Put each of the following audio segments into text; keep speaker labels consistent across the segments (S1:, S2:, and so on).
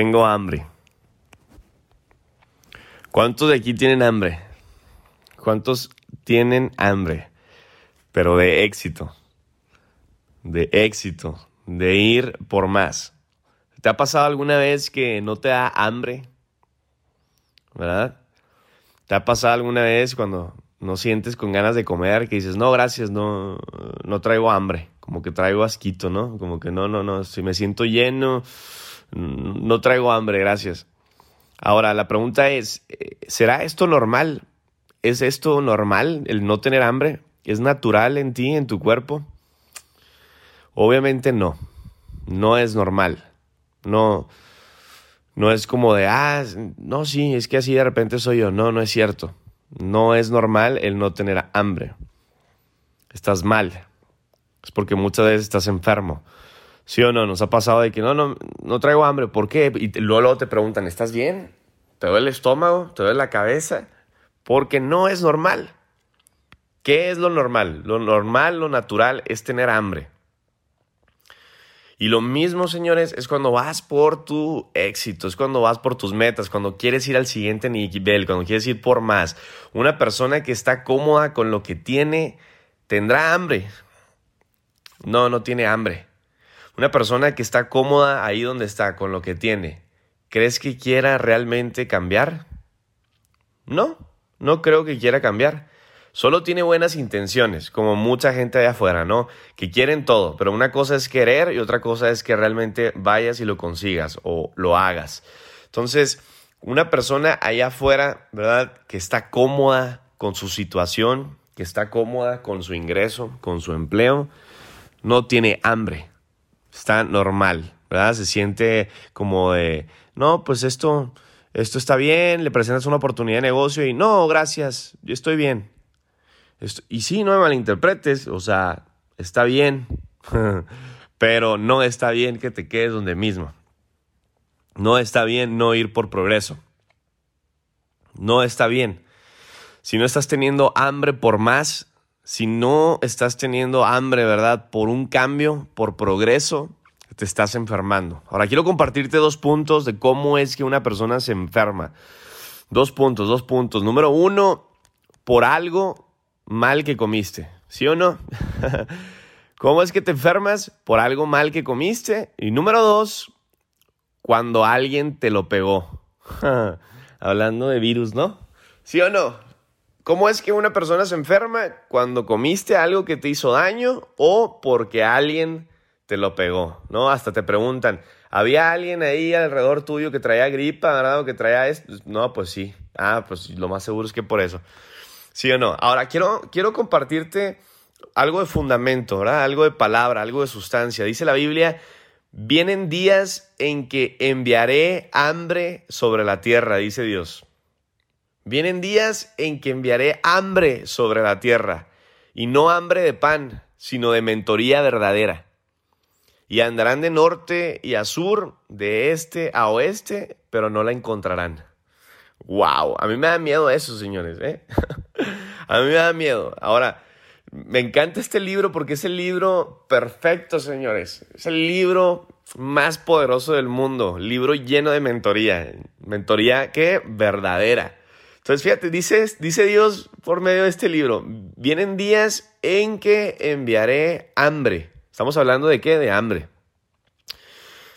S1: Tengo hambre. ¿Cuántos de aquí tienen hambre? ¿Cuántos tienen hambre? Pero de éxito. De éxito. De ir por más. ¿Te ha pasado alguna vez que no te da hambre? ¿Verdad? ¿Te ha pasado alguna vez cuando no sientes con ganas de comer que dices, no, gracias, no, no traigo hambre? Como que traigo asquito, ¿no? Como que no, no, no, si me siento lleno, no traigo hambre, gracias. Ahora, la pregunta es, ¿será esto normal? ¿Es esto normal, el no tener hambre? ¿Es natural en ti, en tu cuerpo? Obviamente no, no es normal. No, no es como de, ah, no, sí, es que así de repente soy yo. No, no es cierto. No es normal el no tener hambre. Estás mal. Es porque muchas veces estás enfermo. ¿Sí o no? Nos ha pasado de que no, no, no traigo hambre. ¿Por qué? Y luego, te preguntan, ¿estás bien? ¿Te duele el estómago? ¿Te duele la cabeza? Porque no es normal. ¿Qué es lo normal? Lo normal, lo natural es tener hambre. Y lo mismo, señores, es cuando vas por tu éxito, es cuando vas por tus metas, cuando quieres ir al siguiente nivel, cuando quieres ir por más. Una persona que está cómoda con lo que tiene, tendrá hambre. No, no tiene hambre. Una persona que está cómoda ahí donde está, con lo que tiene, ¿crees que quiera realmente cambiar? No, no creo que quiera cambiar. Solo tiene buenas intenciones, como mucha gente allá afuera, ¿no? Que quieren todo, pero una cosa es querer y otra cosa es que realmente vayas y lo consigas o lo hagas. Entonces, una persona allá afuera, ¿verdad? Que está cómoda con su situación, que está cómoda con su ingreso, con su empleo, no tiene hambre está normal, ¿verdad? Se siente como de, no, pues esto, esto está bien, le presentas una oportunidad de negocio y no, gracias, yo estoy bien. y sí, no me malinterpretes, o sea, está bien, pero no está bien que te quedes donde mismo. No está bien no ir por progreso. No está bien. Si no estás teniendo hambre por más, si no estás teniendo hambre, ¿verdad? Por un cambio, por progreso, te estás enfermando. Ahora quiero compartirte dos puntos de cómo es que una persona se enferma. Dos puntos, dos puntos. Número uno, por algo mal que comiste. ¿Sí o no? ¿Cómo es que te enfermas? Por algo mal que comiste. Y número dos, cuando alguien te lo pegó. Hablando de virus, ¿no? ¿Sí o no? ¿Cómo es que una persona se enferma cuando comiste algo que te hizo daño o porque alguien te lo pegó? ¿No? Hasta te preguntan, ¿había alguien ahí alrededor tuyo que traía gripa, ¿verdad? O que traía esto. No, pues sí. Ah, pues lo más seguro es que por eso. ¿Sí o no? Ahora, quiero, quiero compartirte algo de fundamento, ¿verdad? Algo de palabra, algo de sustancia. Dice la Biblia, vienen días en que enviaré hambre sobre la tierra, dice Dios. Vienen días en que enviaré hambre sobre la tierra, y no hambre de pan, sino de mentoría verdadera. Y andarán de norte y a sur, de este a oeste, pero no la encontrarán. ¡Wow! A mí me da miedo eso, señores. ¿eh? a mí me da miedo. Ahora, me encanta este libro porque es el libro perfecto, señores. Es el libro más poderoso del mundo. Libro lleno de mentoría. Mentoría que verdadera. Entonces, fíjate, dice, Dios por medio de este libro, vienen días en que enviaré hambre. Estamos hablando de qué? De hambre.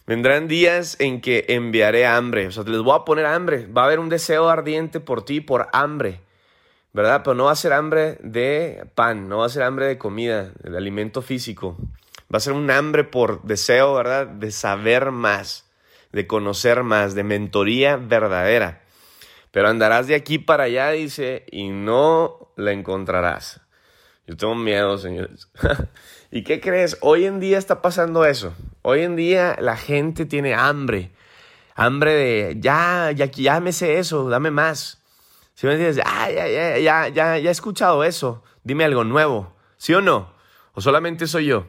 S1: Vendrán días en que enviaré hambre. O sea, les voy a poner hambre. Va a haber un deseo ardiente por ti, por hambre. ¿Verdad? Pero no va a ser hambre de pan, no va a ser hambre de comida, de alimento físico. Va a ser un hambre por deseo, ¿verdad? De saber más, de conocer más, de mentoría verdadera. Pero andarás de aquí para allá, dice, y no la encontrarás. Yo tengo miedo, señores. ¿Y qué crees? Hoy en día está pasando eso. Hoy en día la gente tiene hambre. Hambre de, ya, ya, ya eso, dame más. Si me dices, ah, ya, ya, ya, ya, ya he escuchado eso, dime algo nuevo. ¿Sí o no? ¿O solamente soy yo?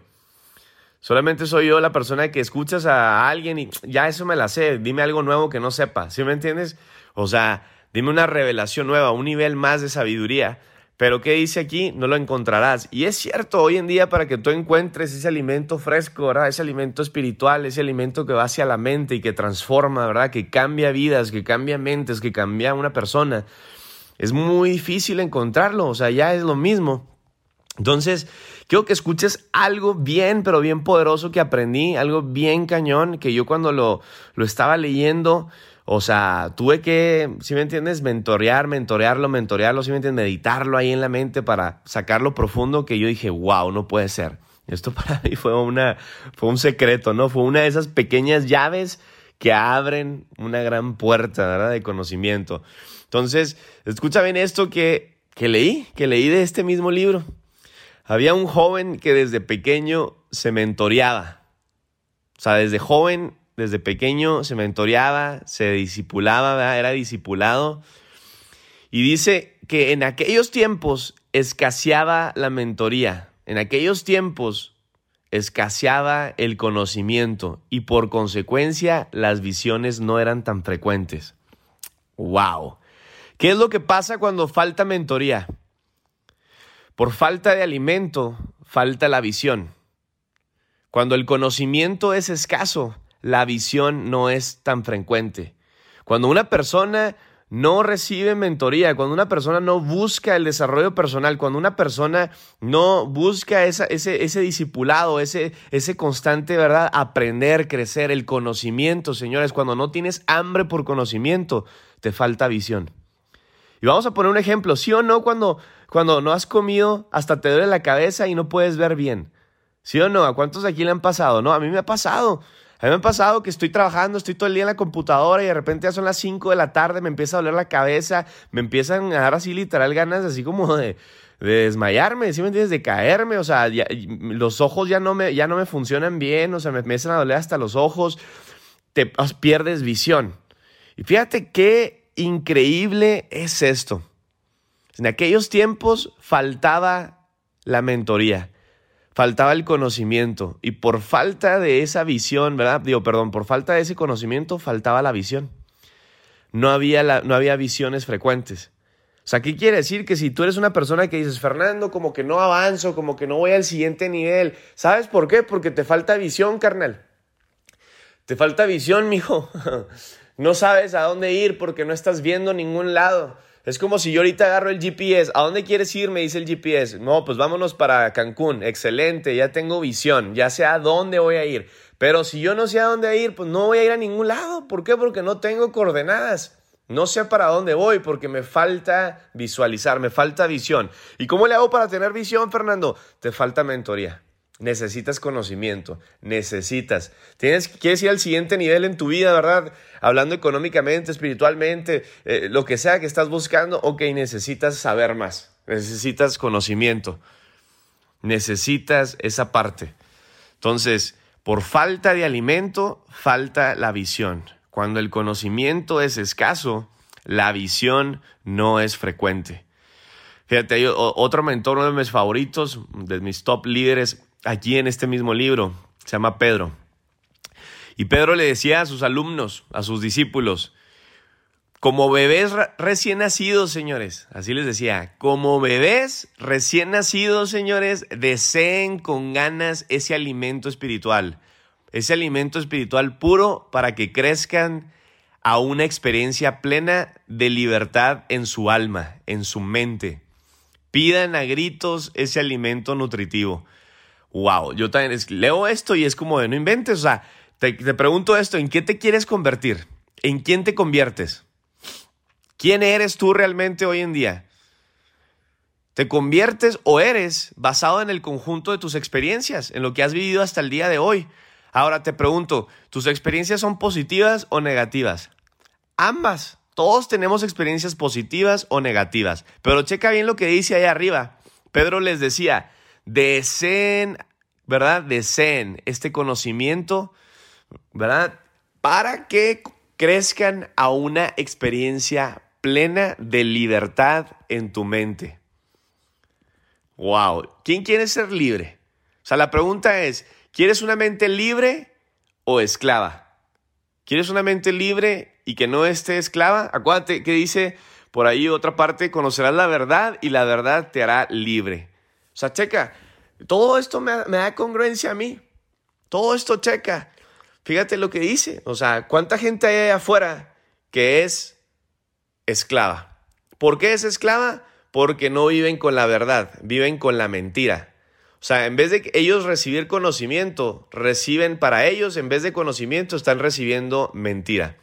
S1: Solamente soy yo la persona que escuchas a alguien y ya eso me la sé, dime algo nuevo que no sepa. ¿Sí me entiendes? O sea, Dime una revelación nueva, un nivel más de sabiduría. Pero ¿qué dice aquí? No lo encontrarás. Y es cierto, hoy en día para que tú encuentres ese alimento fresco, ¿verdad? Ese alimento espiritual, ese alimento que va hacia la mente y que transforma, ¿verdad? Que cambia vidas, que cambia mentes, que cambia una persona. Es muy difícil encontrarlo, o sea, ya es lo mismo. Entonces, quiero que escuches algo bien, pero bien poderoso que aprendí, algo bien cañón, que yo cuando lo, lo estaba leyendo, o sea, tuve que, si me entiendes, mentorear, mentorearlo, mentorearlo, si me entiendes, meditarlo ahí en la mente para sacarlo profundo que yo dije, wow, no puede ser. Esto para mí fue, una, fue un secreto, ¿no? Fue una de esas pequeñas llaves que abren una gran puerta, ¿verdad? De conocimiento. Entonces, escucha bien esto que, que leí, que leí de este mismo libro. Había un joven que desde pequeño se mentoreaba. O sea, desde joven desde pequeño se mentoreaba, se discipulaba, era discipulado. Y dice que en aquellos tiempos escaseaba la mentoría, en aquellos tiempos escaseaba el conocimiento y por consecuencia las visiones no eran tan frecuentes. ¡Wow! ¿Qué es lo que pasa cuando falta mentoría? Por falta de alimento, falta la visión. Cuando el conocimiento es escaso, la visión no es tan frecuente. Cuando una persona no recibe mentoría, cuando una persona no busca el desarrollo personal, cuando una persona no busca ese, ese discipulado, ese, ese constante, ¿verdad? Aprender, crecer, el conocimiento, señores, cuando no tienes hambre por conocimiento, te falta visión. Y vamos a poner un ejemplo, ¿sí o no? Cuando, cuando no has comido, hasta te duele la cabeza y no puedes ver bien. ¿Sí o no? ¿A cuántos de aquí le han pasado? No, a mí me ha pasado. A mí me ha pasado que estoy trabajando, estoy todo el día en la computadora y de repente ya son las 5 de la tarde, me empieza a doler la cabeza, me empiezan a dar así literal ganas así como de, desmayarme, ¿sí me entiendes? De caerme, o sea, los ojos ya no, me, ya no me funcionan bien, o sea, me empiezan a doler hasta los ojos, te pierdes visión. Y fíjate qué increíble es esto. En aquellos tiempos faltaba la mentoría faltaba el conocimiento y por falta de esa visión, ¿verdad? Digo, perdón, por falta de ese conocimiento faltaba la visión. No había, no había visiones frecuentes. O sea, ¿qué quiere decir? Que si tú eres una persona que dices, Fernando, como que no avanzo, como que no voy al siguiente nivel, ¿sabes por qué? Porque te falta visión, carnal. Te falta visión, mijo. No sabes a dónde ir porque no estás viendo ningún lado. Es como si yo ahorita agarro el GPS. ¿A dónde quieres ir? Me dice el GPS. No, pues vámonos para Cancún. Excelente, ya tengo visión, ya sé a dónde voy a ir. Pero si yo no sé a dónde ir, pues no voy a ir a ningún lado. ¿Por qué? Porque no tengo coordenadas. No sé para dónde voy porque me falta visualizar, me falta visión. ¿Y cómo le hago para tener visión, Fernando? Te falta mentoría. Necesitas conocimiento, necesitas. Tienes, quieres ir al siguiente nivel en tu vida, ¿verdad? Hablando económicamente, espiritualmente, eh, lo que sea que estás buscando, ok, necesitas saber más, necesitas conocimiento, necesitas esa parte. Entonces, por falta de alimento, falta la visión. Cuando el conocimiento es escaso, la visión no es frecuente. Fíjate, hay otro mentor, uno de mis favoritos, de mis top líderes, aquí en este mismo libro, se llama Pedro. Y Pedro le decía a sus alumnos, a sus discípulos, como bebés recién nacidos, señores, así les decía, como bebés recién nacidos, señores, deseen con ganas ese alimento espiritual, ese alimento espiritual puro para que crezcan a una experiencia plena de libertad en su alma, en su mente. Pidan a gritos ese alimento nutritivo wow, yo también leo esto y es como de no inventes, o sea, te, te pregunto esto, ¿en qué te quieres convertir? ¿En quién te conviertes? ¿Quién eres tú realmente hoy en día? ¿Te conviertes o eres basado en el conjunto de tus experiencias, en lo que has vivido hasta el día de hoy? Ahora te pregunto, ¿tus experiencias son positivas o negativas? Ambas. Todos tenemos experiencias positivas o negativas. Pero checa bien lo que dice ahí arriba. Pedro les decía, deseen, ¿verdad? Deseen este conocimiento, ¿verdad? Para que crezcan a una experiencia plena de libertad en tu mente. Wow, ¿quién quiere ser libre? O sea, la pregunta es, ¿quieres una mente libre o esclava? ¿Quieres una mente libre y que no esté esclava? Acuérdate que dice por ahí otra parte, conocerás la verdad y la verdad te hará libre. O sea, checa, todo esto me, da congruencia a mí. Todo esto checa. Fíjate lo que dice. O sea, ¿cuánta gente hay allá afuera que es esclava? ¿Por qué es esclava? Porque no viven con la verdad, viven con la mentira. O sea, en vez de ellos recibir conocimiento, reciben para ellos, en vez de conocimiento, están recibiendo mentira.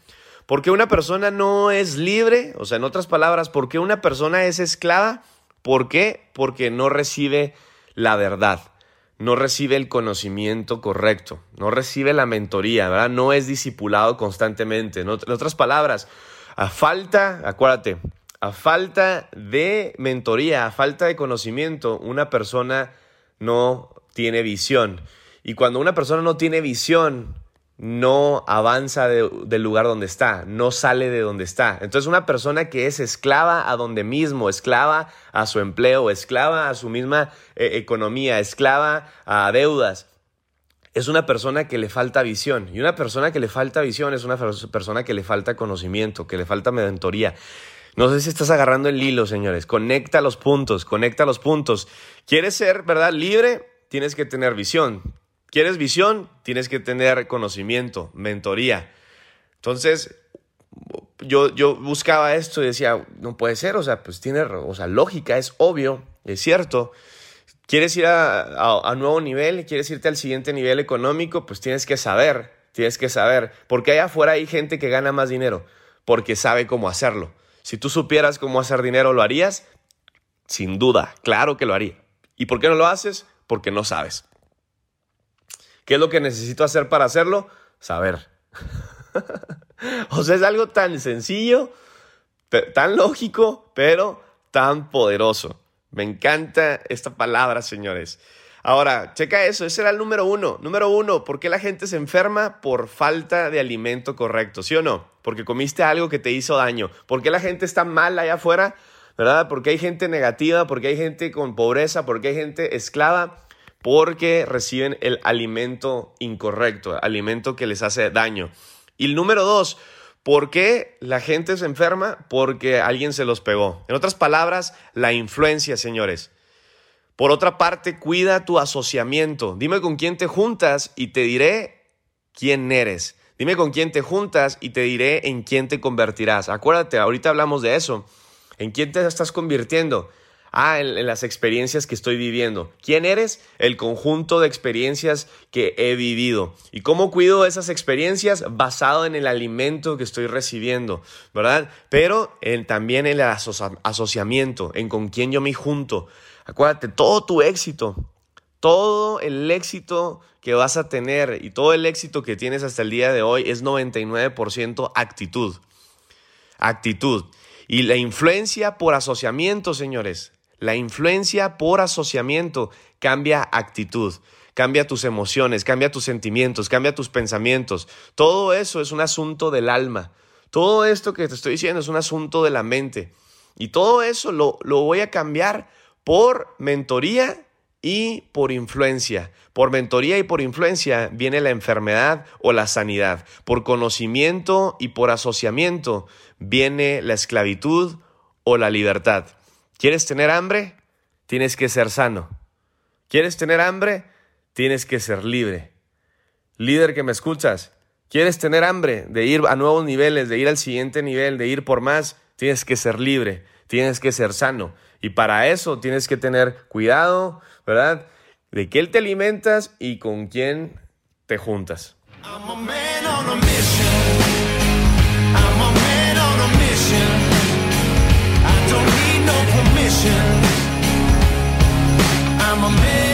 S1: Porque una persona no es libre, o sea, en otras palabras, ¿por qué una persona es esclava? ¿Por qué? Porque no recibe la verdad, no recibe el conocimiento correcto, no recibe la mentoría, ¿verdad? No es discipulado constantemente. En otras palabras, a falta, acuérdate, a falta de mentoría, a falta de conocimiento, una persona no tiene visión. Y cuando una persona no tiene visión, no avanza del lugar donde está, no sale de donde está. Entonces una persona que es esclava a donde mismo, esclava a su empleo, esclava a su misma eh, economía, esclava a deudas, es una persona que le falta visión. Y una persona que le falta visión es una persona que le falta conocimiento, que le falta mentoría. No sé si estás agarrando el hilo, señores. Conecta los puntos, conecta los puntos. ¿Quieres ser, verdad, libre? Tienes que tener visión. ¿Quieres visión? Tienes que tener conocimiento, mentoría. Entonces, yo, yo buscaba esto y decía, no puede ser, o sea, pues tiene, o sea, lógica, es obvio, es cierto. ¿Quieres ir a, a, nuevo nivel? ¿Quieres irte al siguiente nivel económico? Pues tienes que saber, tienes que saber. Porque allá afuera hay gente que gana más dinero, porque sabe cómo hacerlo. Si tú supieras cómo hacer dinero, ¿lo harías? Sin duda, claro que lo haría. ¿Y por qué no lo haces? Porque no sabes. ¿Qué es lo que necesito hacer para hacerlo? Saber. o sea, es algo tan sencillo, tan lógico, pero tan poderoso. Me encanta esta palabra, señores. Ahora, checa eso, ese era el número uno. Número uno, ¿por qué la gente se enferma? Por falta de alimento correcto, ¿sí o no? Porque comiste algo que te hizo daño. ¿Por qué la gente está mal allá afuera? ¿Verdad? Porque hay gente negativa, porque hay gente con pobreza, porque hay gente esclava, porque reciben el alimento incorrecto, alimento que les hace daño. Y el número dos, ¿por qué la gente se enferma? Porque alguien se los pegó. En otras palabras, la influencia, señores. Por otra parte, cuida tu asociamiento. Dime con quién te juntas y te diré quién eres. Dime con quién te juntas y te diré en quién te convertirás. Acuérdate, ahorita hablamos de eso. ¿En quién te estás convirtiendo? Ah, en, las experiencias que estoy viviendo. ¿Quién eres? El conjunto de experiencias que he vivido. ¿Y cómo cuido esas experiencias? Basado en el alimento que estoy recibiendo, ¿verdad? Pero también en el asociamiento, en con quién yo me junto. Acuérdate, todo tu éxito, todo el éxito que vas a tener y todo el éxito que tienes hasta el día de hoy es 99% actitud. Actitud. Y la influencia por asociamiento, señores, la influencia por asociamiento cambia actitud, cambia tus emociones, cambia tus sentimientos, cambia tus pensamientos. Todo eso es un asunto del alma. Todo esto que te estoy diciendo es un asunto de la mente. Y todo eso lo, lo voy a cambiar por mentoría y por influencia. Por mentoría y por influencia viene la enfermedad o la sanidad. Por conocimiento y por asociamiento viene la esclavitud o la libertad. ¿Quieres tener hambre? Tienes que ser sano. ¿Quieres tener hambre? Tienes que ser libre. Líder que me escuchas, ¿quieres tener hambre de ir a nuevos niveles, de ir al siguiente nivel, de ir por más? Tienes que ser libre, tienes que ser sano. Y para eso tienes que tener cuidado, ¿verdad? De qué te alimentas y con quién te juntas. I'm a man.